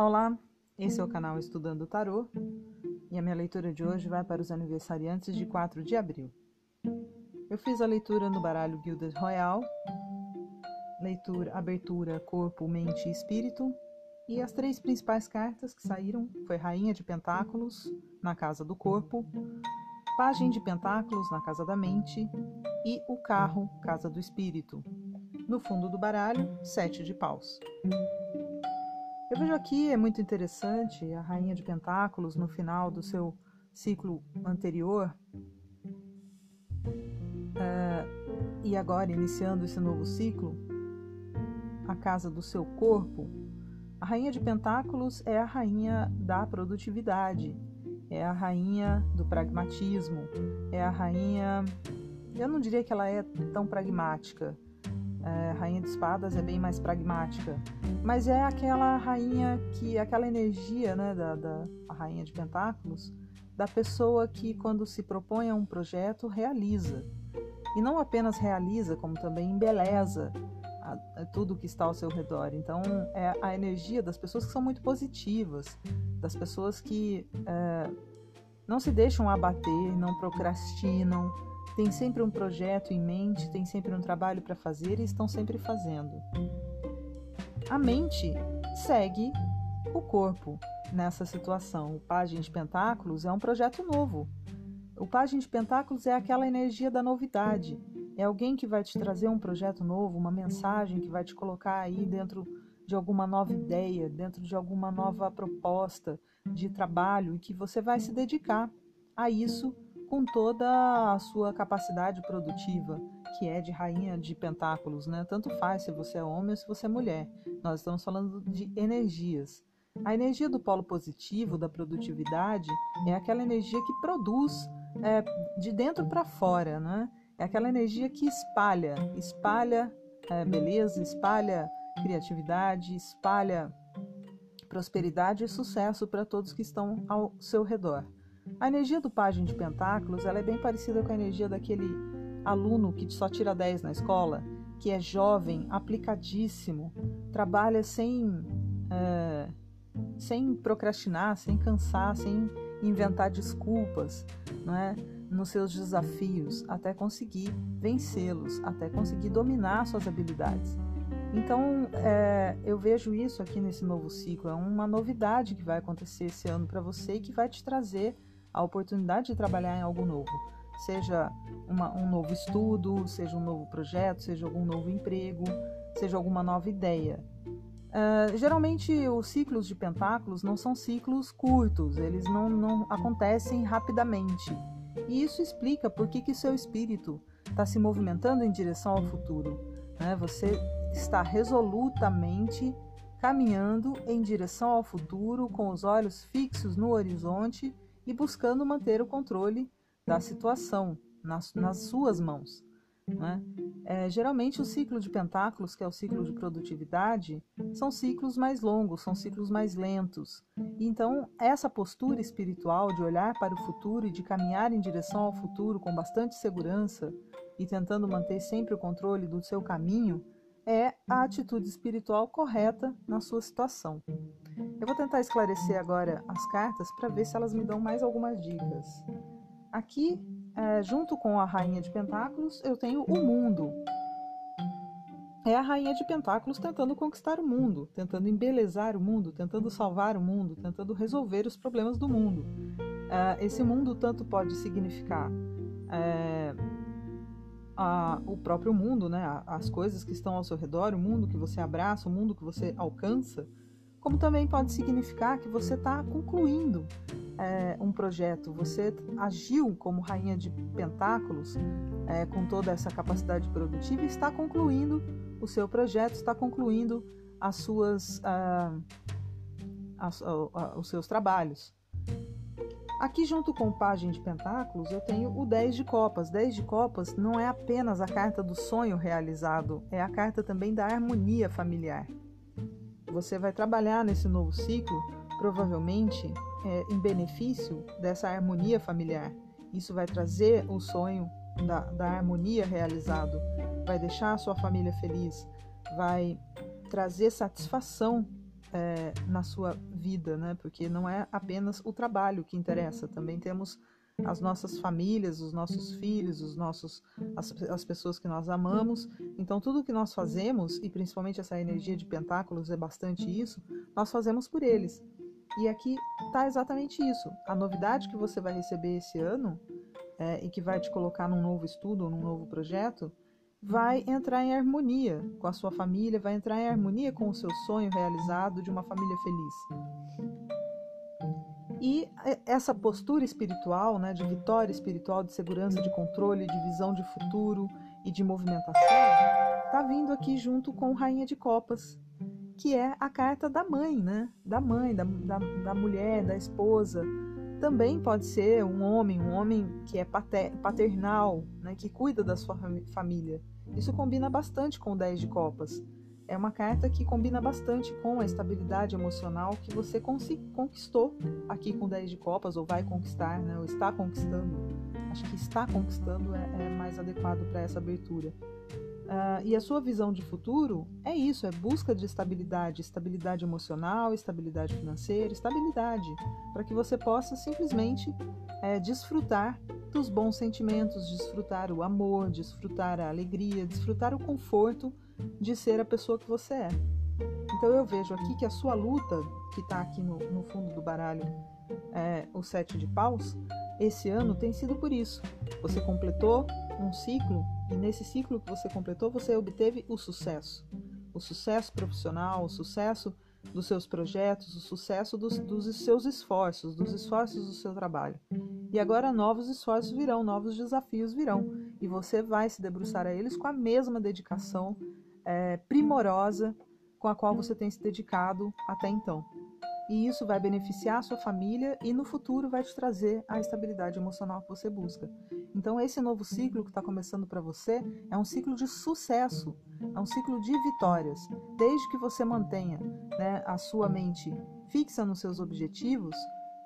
Olá, olá! Esse é o canal Estudando Tarô e a minha leitura de hoje vai para os aniversariantes de 4 de abril. Eu fiz a leitura no baralho Gilded Royal, leitura, abertura Corpo, Mente e Espírito, e as três principais cartas que saíram foi Rainha de Pentáculos na Casa do Corpo, Pagem de Pentáculos na Casa da Mente e o Carro, Casa do Espírito. No fundo do baralho, Sete de Paus. Eu vejo aqui, é muito interessante, a Rainha de Pentáculos no final do seu ciclo anterior. É, e agora, iniciando esse novo ciclo, a casa do seu corpo. A Rainha de Pentáculos é a rainha da produtividade, é a rainha do pragmatismo, é a rainha. Eu não diria que ela é tão pragmática, é, rainha de espadas é bem mais pragmática, mas é aquela rainha que, aquela energia, né, da, da rainha de pentáculos, da pessoa que quando se propõe a um projeto realiza e não apenas realiza, como também embeleza a, a tudo que está ao seu redor. Então é a energia das pessoas que são muito positivas, das pessoas que é, não se deixam abater, não procrastinam tem sempre um projeto em mente, tem sempre um trabalho para fazer e estão sempre fazendo. A mente segue o corpo nessa situação. O Pagem de Pentáculos é um projeto novo. O Pagem de Pentáculos é aquela energia da novidade. É alguém que vai te trazer um projeto novo, uma mensagem que vai te colocar aí dentro de alguma nova ideia, dentro de alguma nova proposta de trabalho e que você vai se dedicar a isso com toda a sua capacidade produtiva, que é de rainha de pentáculos, né? Tanto faz se você é homem ou se você é mulher. Nós estamos falando de energias. A energia do polo positivo, da produtividade, é aquela energia que produz é, de dentro para fora, né? É aquela energia que espalha, espalha é, beleza, espalha criatividade, espalha prosperidade e sucesso para todos que estão ao seu redor. A energia do Pajem de Pentáculos ela é bem parecida com a energia daquele aluno que só tira 10 na escola, que é jovem, aplicadíssimo, trabalha sem, é, sem procrastinar, sem cansar, sem inventar desculpas não é? nos seus desafios, até conseguir vencê-los, até conseguir dominar suas habilidades. Então, é, eu vejo isso aqui nesse novo ciclo, é uma novidade que vai acontecer esse ano para você e que vai te trazer a oportunidade de trabalhar em algo novo, seja uma, um novo estudo, seja um novo projeto, seja algum novo emprego, seja alguma nova ideia. Uh, geralmente os ciclos de pentáculos não são ciclos curtos, eles não, não acontecem rapidamente. E isso explica por que, que seu espírito está se movimentando em direção ao futuro. Né? Você está resolutamente caminhando em direção ao futuro, com os olhos fixos no horizonte e buscando manter o controle da situação nas, nas suas mãos. Né? É, geralmente, o ciclo de pentáculos, que é o ciclo de produtividade, são ciclos mais longos, são ciclos mais lentos. Então, essa postura espiritual de olhar para o futuro e de caminhar em direção ao futuro com bastante segurança e tentando manter sempre o controle do seu caminho é a atitude espiritual correta na sua situação. Eu vou tentar esclarecer agora as cartas para ver se elas me dão mais algumas dicas. Aqui, é, junto com a Rainha de Pentáculos, eu tenho o mundo. É a Rainha de Pentáculos tentando conquistar o mundo, tentando embelezar o mundo, tentando salvar o mundo, tentando resolver os problemas do mundo. É, esse mundo tanto pode significar é, a, o próprio mundo, né? as coisas que estão ao seu redor, o mundo que você abraça, o mundo que você alcança, como também pode significar que você está concluindo é, um projeto, você agiu como rainha de pentáculos é, com toda essa capacidade produtiva e está concluindo o seu projeto, está concluindo as suas, ah, as, os seus trabalhos. Aqui, junto com o Pagem de Pentáculos, eu tenho o 10 de Copas. 10 de Copas não é apenas a carta do sonho realizado, é a carta também da harmonia familiar. Você vai trabalhar nesse novo ciclo, provavelmente é, em benefício dessa harmonia familiar. Isso vai trazer o sonho da, da harmonia realizado, vai deixar a sua família feliz, vai trazer satisfação é, na sua vida, né? Porque não é apenas o trabalho que interessa, também temos as nossas famílias, os nossos filhos, os nossos, as, as pessoas que nós amamos. Então, tudo que nós fazemos, e principalmente essa energia de pentáculos é bastante isso, nós fazemos por eles. E aqui está exatamente isso. A novidade que você vai receber esse ano é, e que vai te colocar num novo estudo ou num novo projeto vai entrar em harmonia com a sua família, vai entrar em harmonia com o seu sonho realizado de uma família feliz. E essa postura espiritual, né, de vitória espiritual, de segurança, de controle, de visão de futuro e de movimentação, está vindo aqui junto com Rainha de Copas, que é a carta da mãe, né? Da mãe, da, da, da mulher, da esposa. Também pode ser um homem, um homem que é paternal, né, que cuida da sua família. Isso combina bastante com o 10 de Copas é uma carta que combina bastante com a estabilidade emocional que você conquistou aqui com 10 de copas, ou vai conquistar, né? ou está conquistando. Acho que está conquistando é, é mais adequado para essa abertura. Uh, e a sua visão de futuro é isso: é busca de estabilidade, estabilidade emocional, estabilidade financeira, estabilidade, para que você possa simplesmente é, desfrutar dos bons sentimentos, desfrutar o amor, desfrutar a alegria, desfrutar o conforto de ser a pessoa que você é. Então eu vejo aqui que a sua luta, que está aqui no, no, fundo do baralho, é, o sete de paus, esse ano tem sido por isso. Você completou um ciclo e nesse ciclo que você completou você obteve o sucesso, o sucesso profissional, o sucesso dos seus projetos, o sucesso dos, dos seus esforços, dos esforços do seu trabalho. E agora novos esforços virão, novos desafios virão, e você vai se debruçar a eles com a mesma dedicação é, primorosa com a qual você tem se dedicado até então. E isso vai beneficiar a sua família e no futuro vai te trazer a estabilidade emocional que você busca. Então, esse novo ciclo que está começando para você é um ciclo de sucesso, é um ciclo de vitórias. Desde que você mantenha né, a sua mente fixa nos seus objetivos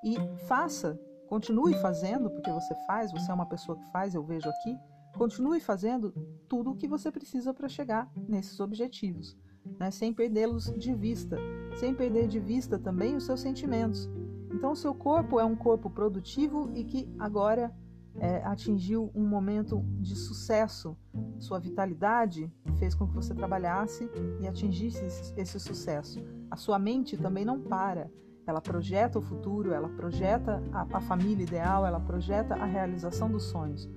e faça, continue fazendo, porque você faz, você é uma pessoa que faz, eu vejo aqui, Continue fazendo tudo o que você precisa para chegar nesses objetivos, né? sem perdê-los de vista, sem perder de vista também os seus sentimentos. Então, o seu corpo é um corpo produtivo e que agora é, atingiu um momento de sucesso. Sua vitalidade fez com que você trabalhasse e atingisse esse, esse sucesso. A sua mente também não para. Ela projeta o futuro, ela projeta a, a família ideal, ela projeta a realização dos sonhos.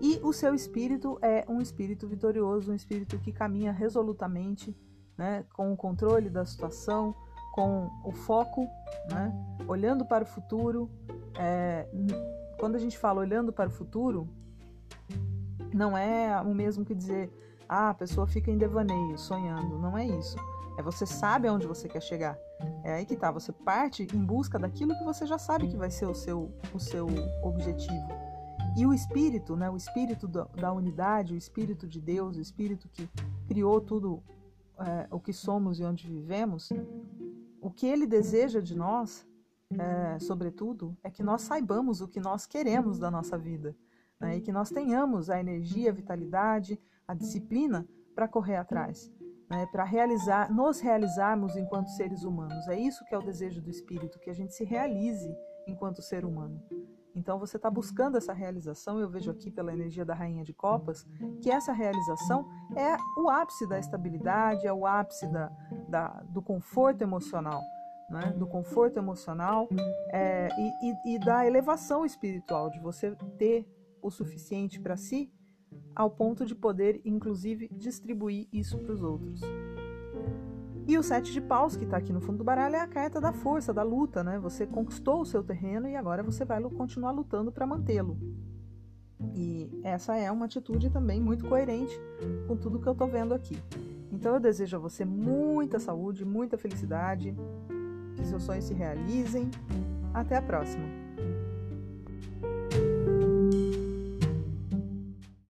E o seu espírito é um espírito vitorioso, um espírito que caminha resolutamente, né, com o controle da situação, com o foco, né, olhando para o futuro. É, quando a gente fala olhando para o futuro, não é o mesmo que dizer, ah, a pessoa fica em devaneio, sonhando. Não é isso. É você sabe aonde você quer chegar. É aí que tá. Você parte em busca daquilo que você já sabe que vai ser o seu, o seu objetivo. E o Espírito, né, o Espírito da unidade, o Espírito de Deus, o Espírito que criou tudo é, o que somos e onde vivemos, o que ele deseja de nós, é, sobretudo, é que nós saibamos o que nós queremos da nossa vida né, e que nós tenhamos a energia, a vitalidade, a disciplina para correr atrás. Né, para realizar, nos realizarmos enquanto seres humanos. É isso que é o desejo do Espírito, que a gente se realize enquanto ser humano. Então você está buscando essa realização, eu vejo aqui pela energia da Rainha de Copas, que essa realização é o ápice da estabilidade, é o ápice da, da do conforto emocional. Né? do conforto emocional é, e, e, e da elevação espiritual, de você ter o suficiente para si, ao ponto de poder, inclusive, distribuir isso para os outros. E o sete de paus, que está aqui no fundo do baralho, é a carta da força, da luta, né? Você conquistou o seu terreno e agora você vai continuar lutando para mantê-lo. E essa é uma atitude também muito coerente com tudo que eu estou vendo aqui. Então eu desejo a você muita saúde, muita felicidade, que seus sonhos se realizem. Até a próxima!